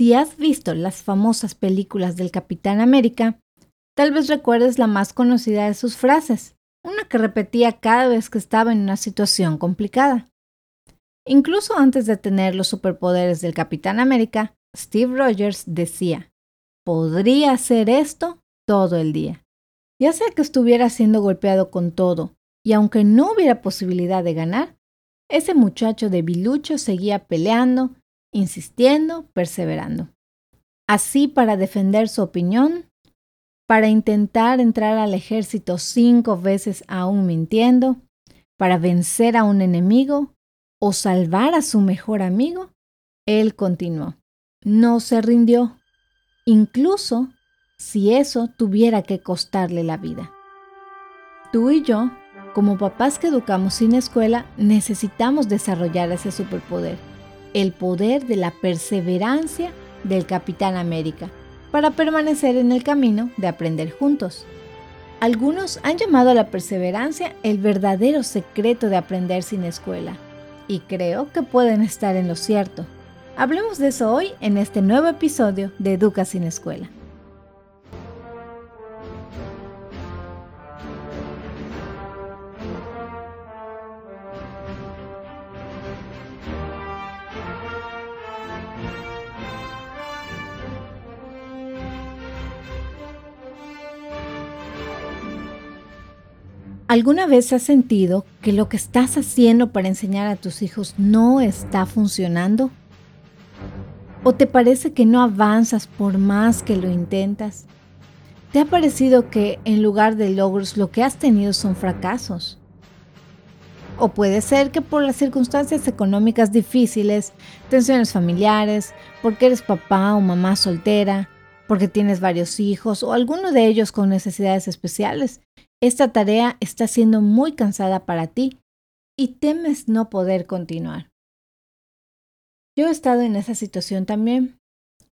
Si has visto las famosas películas del Capitán América, tal vez recuerdes la más conocida de sus frases, una que repetía cada vez que estaba en una situación complicada. Incluso antes de tener los superpoderes del Capitán América, Steve Rogers decía, podría hacer esto todo el día. Ya sea que estuviera siendo golpeado con todo, y aunque no hubiera posibilidad de ganar, ese muchacho de Bilucho seguía peleando, insistiendo, perseverando. Así para defender su opinión, para intentar entrar al ejército cinco veces aún mintiendo, para vencer a un enemigo o salvar a su mejor amigo, él continuó. No se rindió, incluso si eso tuviera que costarle la vida. Tú y yo, como papás que educamos sin escuela, necesitamos desarrollar ese superpoder, el poder de la perseverancia del Capitán América para permanecer en el camino de aprender juntos. Algunos han llamado a la perseverancia el verdadero secreto de aprender sin escuela, y creo que pueden estar en lo cierto. Hablemos de eso hoy en este nuevo episodio de Educa sin escuela. ¿Alguna vez has sentido que lo que estás haciendo para enseñar a tus hijos no está funcionando? ¿O te parece que no avanzas por más que lo intentas? ¿Te ha parecido que en lugar de logros lo que has tenido son fracasos? O puede ser que por las circunstancias económicas difíciles, tensiones familiares, porque eres papá o mamá soltera, porque tienes varios hijos o alguno de ellos con necesidades especiales, esta tarea está siendo muy cansada para ti y temes no poder continuar. Yo he estado en esa situación también.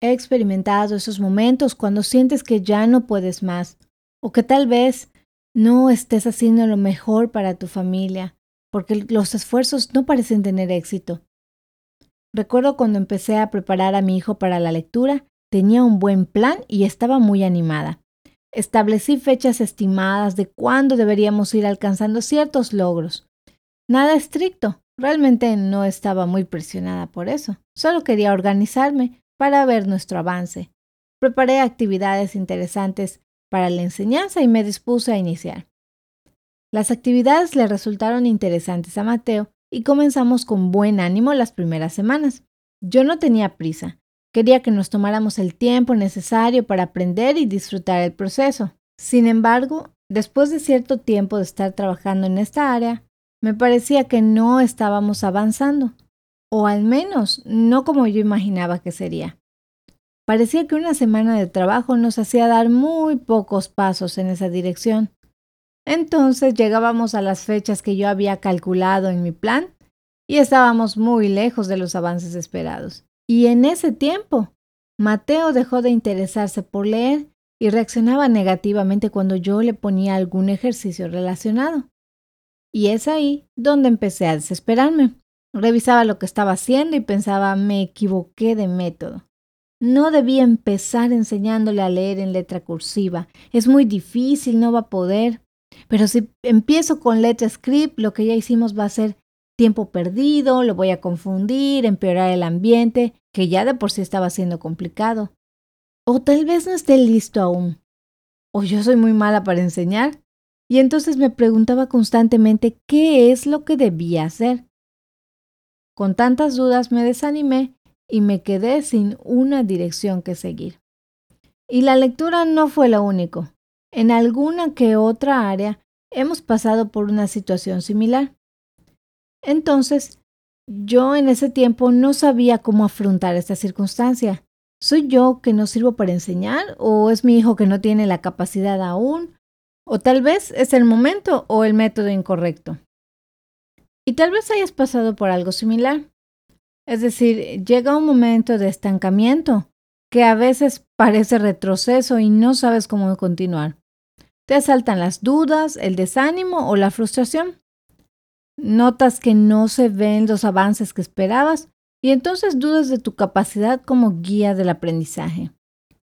He experimentado esos momentos cuando sientes que ya no puedes más o que tal vez no estés haciendo lo mejor para tu familia porque los esfuerzos no parecen tener éxito. Recuerdo cuando empecé a preparar a mi hijo para la lectura, tenía un buen plan y estaba muy animada. Establecí fechas estimadas de cuándo deberíamos ir alcanzando ciertos logros. Nada estricto, realmente no estaba muy presionada por eso. Solo quería organizarme para ver nuestro avance. Preparé actividades interesantes para la enseñanza y me dispuse a iniciar. Las actividades le resultaron interesantes a Mateo y comenzamos con buen ánimo las primeras semanas. Yo no tenía prisa, Quería que nos tomáramos el tiempo necesario para aprender y disfrutar el proceso. Sin embargo, después de cierto tiempo de estar trabajando en esta área, me parecía que no estábamos avanzando, o al menos no como yo imaginaba que sería. Parecía que una semana de trabajo nos hacía dar muy pocos pasos en esa dirección. Entonces llegábamos a las fechas que yo había calculado en mi plan y estábamos muy lejos de los avances esperados. Y en ese tiempo, Mateo dejó de interesarse por leer y reaccionaba negativamente cuando yo le ponía algún ejercicio relacionado. Y es ahí donde empecé a desesperarme. Revisaba lo que estaba haciendo y pensaba, me equivoqué de método. No debía empezar enseñándole a leer en letra cursiva. Es muy difícil, no va a poder. Pero si empiezo con letra script, lo que ya hicimos va a ser tiempo perdido, lo voy a confundir, empeorar el ambiente que ya de por sí estaba siendo complicado. O tal vez no esté listo aún. O yo soy muy mala para enseñar. Y entonces me preguntaba constantemente qué es lo que debía hacer. Con tantas dudas me desanimé y me quedé sin una dirección que seguir. Y la lectura no fue lo único. En alguna que otra área hemos pasado por una situación similar. Entonces yo en ese tiempo no sabía cómo afrontar esta circunstancia. ¿Soy yo que no sirvo para enseñar o es mi hijo que no tiene la capacidad aún? O tal vez es el momento o el método incorrecto. Y tal vez hayas pasado por algo similar. Es decir, llega un momento de estancamiento que a veces parece retroceso y no sabes cómo continuar. Te asaltan las dudas, el desánimo o la frustración. Notas que no se ven los avances que esperabas y entonces dudas de tu capacidad como guía del aprendizaje.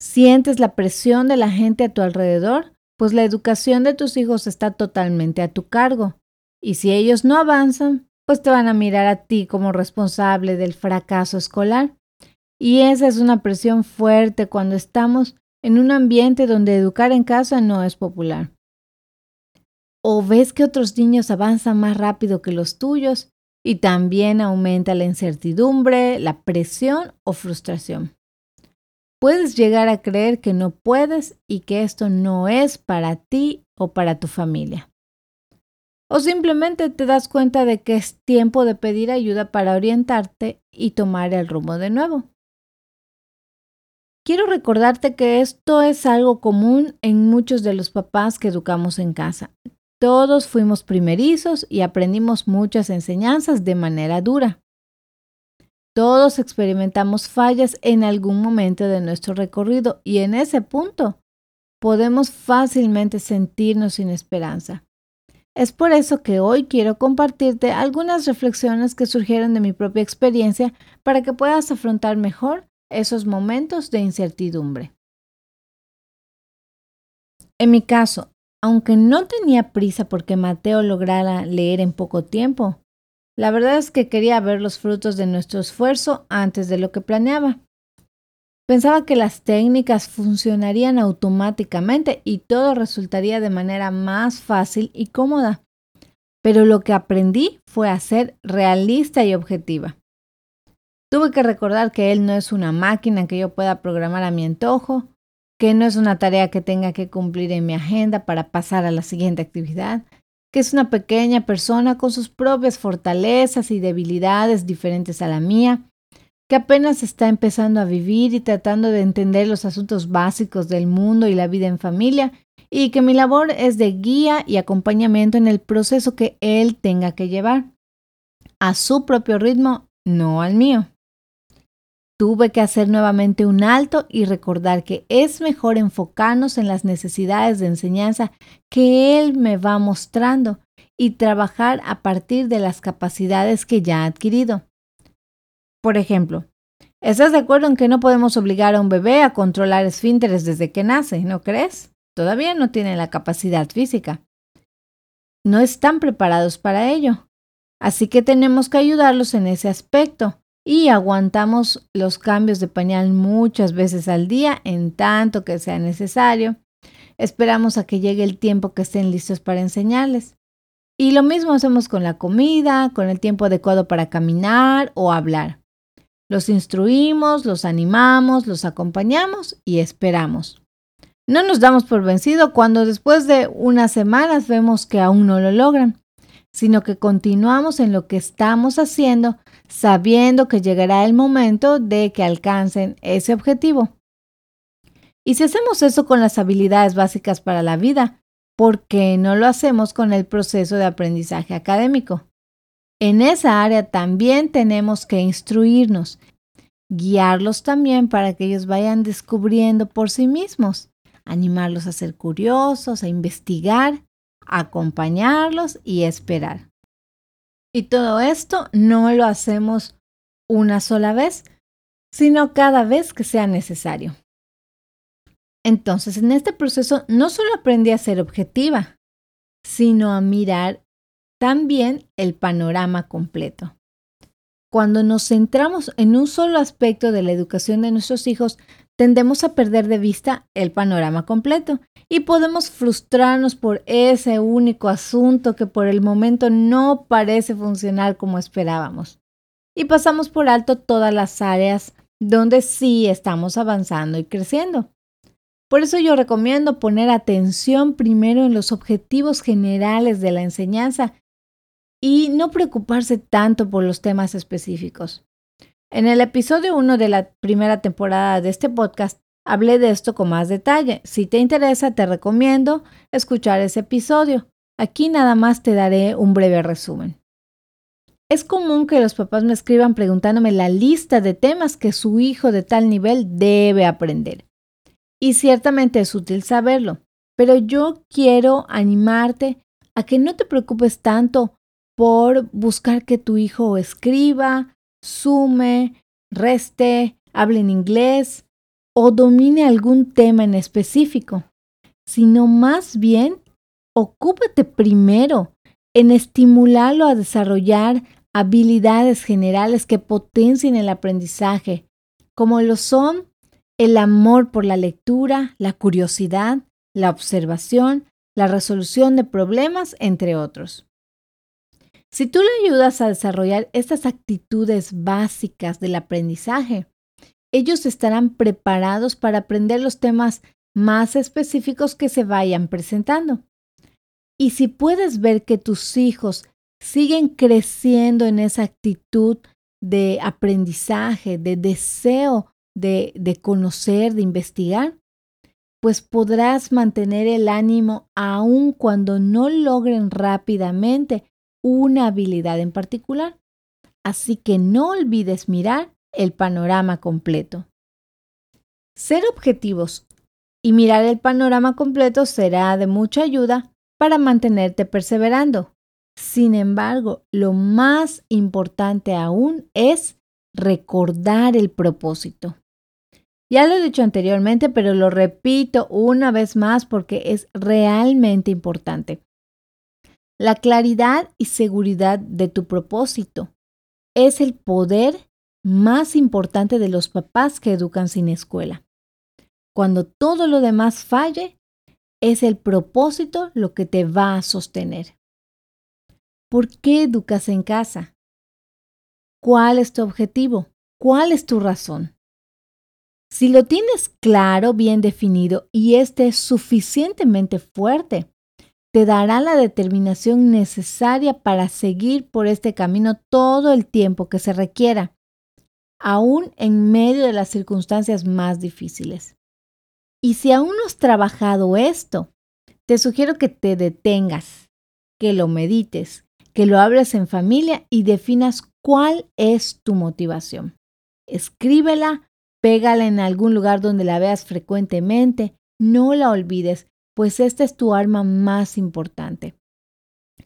Sientes la presión de la gente a tu alrededor, pues la educación de tus hijos está totalmente a tu cargo. Y si ellos no avanzan, pues te van a mirar a ti como responsable del fracaso escolar. Y esa es una presión fuerte cuando estamos en un ambiente donde educar en casa no es popular. O ves que otros niños avanzan más rápido que los tuyos y también aumenta la incertidumbre, la presión o frustración. Puedes llegar a creer que no puedes y que esto no es para ti o para tu familia. O simplemente te das cuenta de que es tiempo de pedir ayuda para orientarte y tomar el rumbo de nuevo. Quiero recordarte que esto es algo común en muchos de los papás que educamos en casa. Todos fuimos primerizos y aprendimos muchas enseñanzas de manera dura. Todos experimentamos fallas en algún momento de nuestro recorrido y en ese punto podemos fácilmente sentirnos sin esperanza. Es por eso que hoy quiero compartirte algunas reflexiones que surgieron de mi propia experiencia para que puedas afrontar mejor esos momentos de incertidumbre. En mi caso, aunque no tenía prisa porque Mateo lograra leer en poco tiempo, la verdad es que quería ver los frutos de nuestro esfuerzo antes de lo que planeaba. Pensaba que las técnicas funcionarían automáticamente y todo resultaría de manera más fácil y cómoda. Pero lo que aprendí fue a ser realista y objetiva. Tuve que recordar que él no es una máquina que yo pueda programar a mi antojo, que no es una tarea que tenga que cumplir en mi agenda para pasar a la siguiente actividad, que es una pequeña persona con sus propias fortalezas y debilidades diferentes a la mía, que apenas está empezando a vivir y tratando de entender los asuntos básicos del mundo y la vida en familia, y que mi labor es de guía y acompañamiento en el proceso que él tenga que llevar, a su propio ritmo, no al mío. Tuve que hacer nuevamente un alto y recordar que es mejor enfocarnos en las necesidades de enseñanza que Él me va mostrando y trabajar a partir de las capacidades que ya ha adquirido. Por ejemplo, ¿estás de acuerdo en que no podemos obligar a un bebé a controlar esfínteres desde que nace, no crees? Todavía no tiene la capacidad física. No están preparados para ello. Así que tenemos que ayudarlos en ese aspecto y aguantamos los cambios de pañal muchas veces al día en tanto que sea necesario. Esperamos a que llegue el tiempo que estén listos para enseñarles. Y lo mismo hacemos con la comida, con el tiempo adecuado para caminar o hablar. Los instruimos, los animamos, los acompañamos y esperamos. No nos damos por vencido cuando después de unas semanas vemos que aún no lo logran sino que continuamos en lo que estamos haciendo sabiendo que llegará el momento de que alcancen ese objetivo. Y si hacemos eso con las habilidades básicas para la vida, ¿por qué no lo hacemos con el proceso de aprendizaje académico? En esa área también tenemos que instruirnos, guiarlos también para que ellos vayan descubriendo por sí mismos, animarlos a ser curiosos, a investigar acompañarlos y esperar. Y todo esto no lo hacemos una sola vez, sino cada vez que sea necesario. Entonces, en este proceso no solo aprendí a ser objetiva, sino a mirar también el panorama completo. Cuando nos centramos en un solo aspecto de la educación de nuestros hijos, tendemos a perder de vista el panorama completo y podemos frustrarnos por ese único asunto que por el momento no parece funcionar como esperábamos. Y pasamos por alto todas las áreas donde sí estamos avanzando y creciendo. Por eso yo recomiendo poner atención primero en los objetivos generales de la enseñanza y no preocuparse tanto por los temas específicos. En el episodio 1 de la primera temporada de este podcast hablé de esto con más detalle. Si te interesa, te recomiendo escuchar ese episodio. Aquí nada más te daré un breve resumen. Es común que los papás me escriban preguntándome la lista de temas que su hijo de tal nivel debe aprender. Y ciertamente es útil saberlo, pero yo quiero animarte a que no te preocupes tanto por buscar que tu hijo escriba, sume, reste, hable en inglés o domine algún tema en específico, sino más bien ocúpate primero en estimularlo a desarrollar habilidades generales que potencien el aprendizaje, como lo son el amor por la lectura, la curiosidad, la observación, la resolución de problemas, entre otros. Si tú le ayudas a desarrollar estas actitudes básicas del aprendizaje, ellos estarán preparados para aprender los temas más específicos que se vayan presentando. Y si puedes ver que tus hijos siguen creciendo en esa actitud de aprendizaje, de deseo de, de conocer, de investigar, pues podrás mantener el ánimo aun cuando no logren rápidamente una habilidad en particular. Así que no olvides mirar el panorama completo. Ser objetivos y mirar el panorama completo será de mucha ayuda para mantenerte perseverando. Sin embargo, lo más importante aún es recordar el propósito. Ya lo he dicho anteriormente, pero lo repito una vez más porque es realmente importante. La claridad y seguridad de tu propósito es el poder más importante de los papás que educan sin escuela. Cuando todo lo demás falle, es el propósito lo que te va a sostener. ¿Por qué educas en casa? ¿Cuál es tu objetivo? ¿Cuál es tu razón? Si lo tienes claro, bien definido y este es suficientemente fuerte, te dará la determinación necesaria para seguir por este camino todo el tiempo que se requiera, aún en medio de las circunstancias más difíciles. Y si aún no has trabajado esto, te sugiero que te detengas, que lo medites, que lo hables en familia y definas cuál es tu motivación. Escríbela, pégala en algún lugar donde la veas frecuentemente, no la olvides, pues esta es tu arma más importante.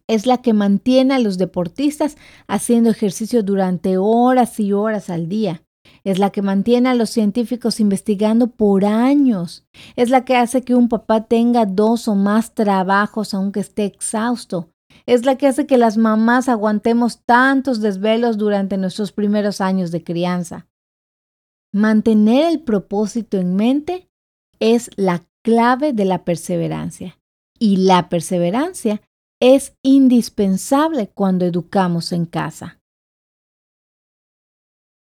Es la que mantiene a los deportistas haciendo ejercicio durante horas y horas al día. Es la que mantiene a los científicos investigando por años. Es la que hace que un papá tenga dos o más trabajos aunque esté exhausto. Es la que hace que las mamás aguantemos tantos desvelos durante nuestros primeros años de crianza. Mantener el propósito en mente es la clave de la perseverancia. Y la perseverancia es indispensable cuando educamos en casa.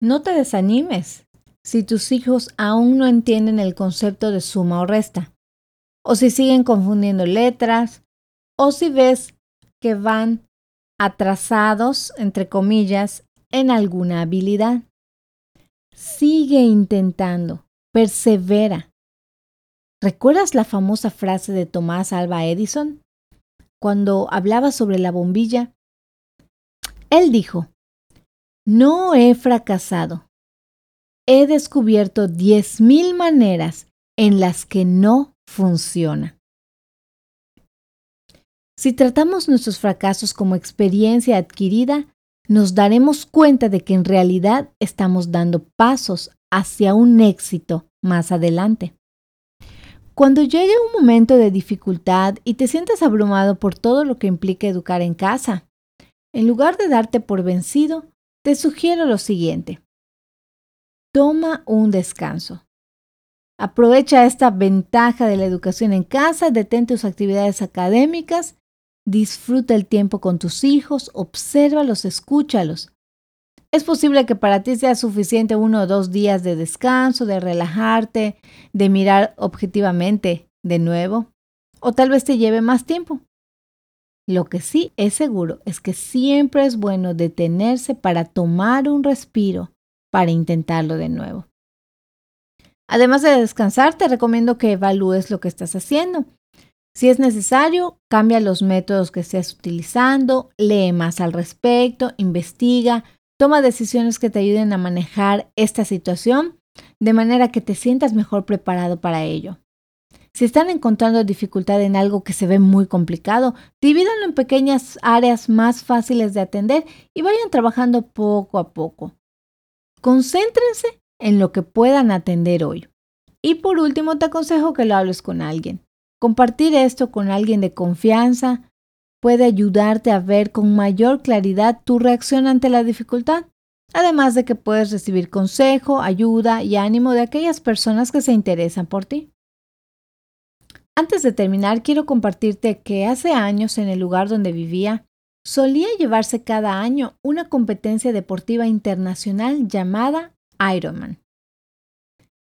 No te desanimes si tus hijos aún no entienden el concepto de suma o resta, o si siguen confundiendo letras, o si ves que van atrasados, entre comillas, en alguna habilidad. Sigue intentando, persevera. ¿Recuerdas la famosa frase de Tomás Alba Edison? Cuando hablaba sobre la bombilla, él dijo, no he fracasado. He descubierto 10.000 maneras en las que no funciona. Si tratamos nuestros fracasos como experiencia adquirida, nos daremos cuenta de que en realidad estamos dando pasos hacia un éxito más adelante. Cuando llegue un momento de dificultad y te sientas abrumado por todo lo que implica educar en casa, en lugar de darte por vencido, te sugiero lo siguiente. Toma un descanso. Aprovecha esta ventaja de la educación en casa, detén tus actividades académicas, disfruta el tiempo con tus hijos, obsérvalos, escúchalos. Es posible que para ti sea suficiente uno o dos días de descanso, de relajarte, de mirar objetivamente de nuevo, o tal vez te lleve más tiempo. Lo que sí es seguro es que siempre es bueno detenerse para tomar un respiro para intentarlo de nuevo. Además de descansar, te recomiendo que evalúes lo que estás haciendo. Si es necesario, cambia los métodos que estés utilizando, lee más al respecto, investiga, toma decisiones que te ayuden a manejar esta situación de manera que te sientas mejor preparado para ello. Si están encontrando dificultad en algo que se ve muy complicado, divídanlo en pequeñas áreas más fáciles de atender y vayan trabajando poco a poco. Concéntrense en lo que puedan atender hoy. Y por último, te aconsejo que lo hables con alguien. Compartir esto con alguien de confianza puede ayudarte a ver con mayor claridad tu reacción ante la dificultad, además de que puedes recibir consejo, ayuda y ánimo de aquellas personas que se interesan por ti. Antes de terminar, quiero compartirte que hace años en el lugar donde vivía, solía llevarse cada año una competencia deportiva internacional llamada Ironman.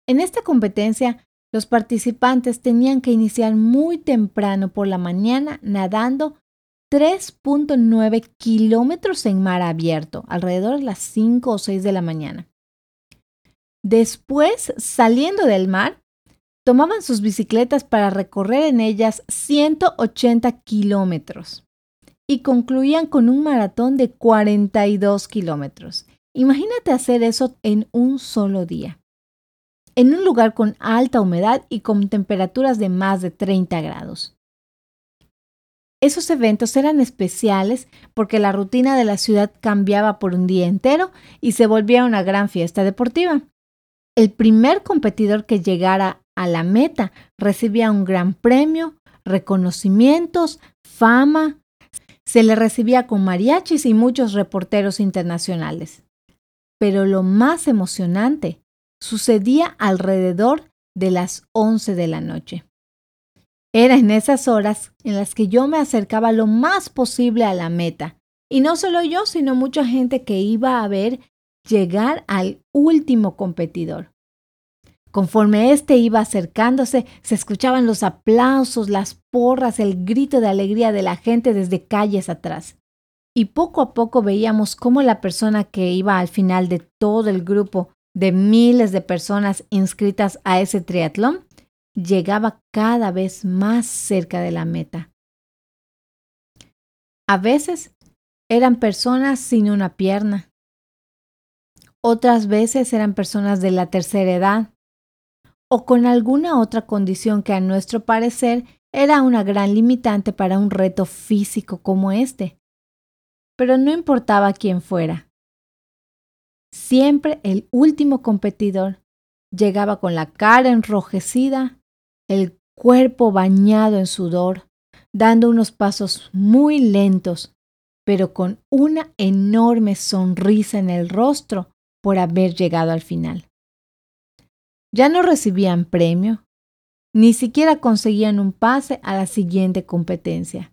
En esta competencia, los participantes tenían que iniciar muy temprano por la mañana nadando 3.9 kilómetros en mar abierto, alrededor de las 5 o 6 de la mañana. Después, saliendo del mar, tomaban sus bicicletas para recorrer en ellas 180 kilómetros y concluían con un maratón de 42 kilómetros. Imagínate hacer eso en un solo día, en un lugar con alta humedad y con temperaturas de más de 30 grados. Esos eventos eran especiales porque la rutina de la ciudad cambiaba por un día entero y se volvía una gran fiesta deportiva. El primer competidor que llegara a la meta recibía un gran premio, reconocimientos, fama, se le recibía con mariachis y muchos reporteros internacionales. Pero lo más emocionante sucedía alrededor de las 11 de la noche. Era en esas horas en las que yo me acercaba lo más posible a la meta. Y no solo yo, sino mucha gente que iba a ver llegar al último competidor. Conforme éste iba acercándose, se escuchaban los aplausos, las porras, el grito de alegría de la gente desde calles atrás. Y poco a poco veíamos cómo la persona que iba al final de todo el grupo de miles de personas inscritas a ese triatlón llegaba cada vez más cerca de la meta. A veces eran personas sin una pierna. Otras veces eran personas de la tercera edad o con alguna otra condición que a nuestro parecer era una gran limitante para un reto físico como este. Pero no importaba quién fuera. Siempre el último competidor llegaba con la cara enrojecida el cuerpo bañado en sudor, dando unos pasos muy lentos, pero con una enorme sonrisa en el rostro por haber llegado al final. Ya no recibían premio, ni siquiera conseguían un pase a la siguiente competencia,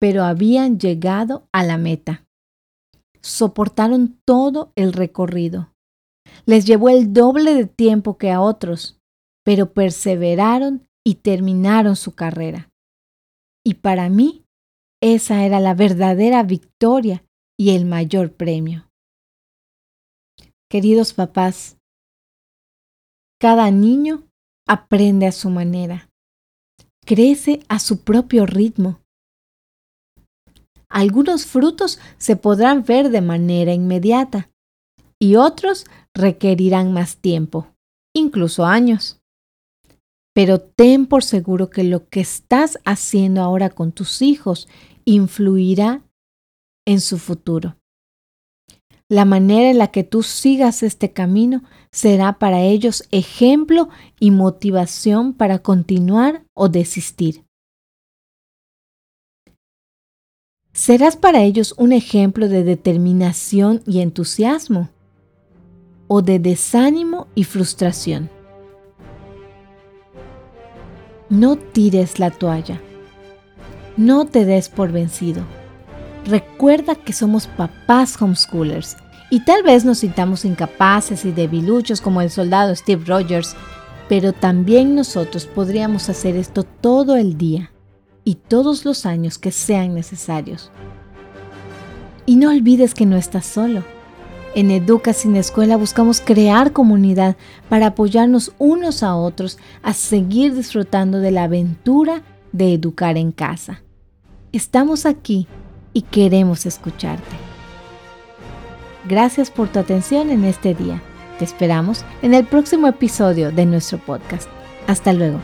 pero habían llegado a la meta. Soportaron todo el recorrido. Les llevó el doble de tiempo que a otros, pero perseveraron y terminaron su carrera. Y para mí, esa era la verdadera victoria y el mayor premio. Queridos papás, cada niño aprende a su manera, crece a su propio ritmo. Algunos frutos se podrán ver de manera inmediata y otros requerirán más tiempo, incluso años. Pero ten por seguro que lo que estás haciendo ahora con tus hijos influirá en su futuro. La manera en la que tú sigas este camino será para ellos ejemplo y motivación para continuar o desistir. Serás para ellos un ejemplo de determinación y entusiasmo o de desánimo y frustración. No tires la toalla. No te des por vencido. Recuerda que somos papás homeschoolers y tal vez nos sintamos incapaces y debiluchos como el soldado Steve Rogers, pero también nosotros podríamos hacer esto todo el día y todos los años que sean necesarios. Y no olvides que no estás solo. En Educa sin Escuela buscamos crear comunidad para apoyarnos unos a otros a seguir disfrutando de la aventura de educar en casa. Estamos aquí y queremos escucharte. Gracias por tu atención en este día. Te esperamos en el próximo episodio de nuestro podcast. Hasta luego.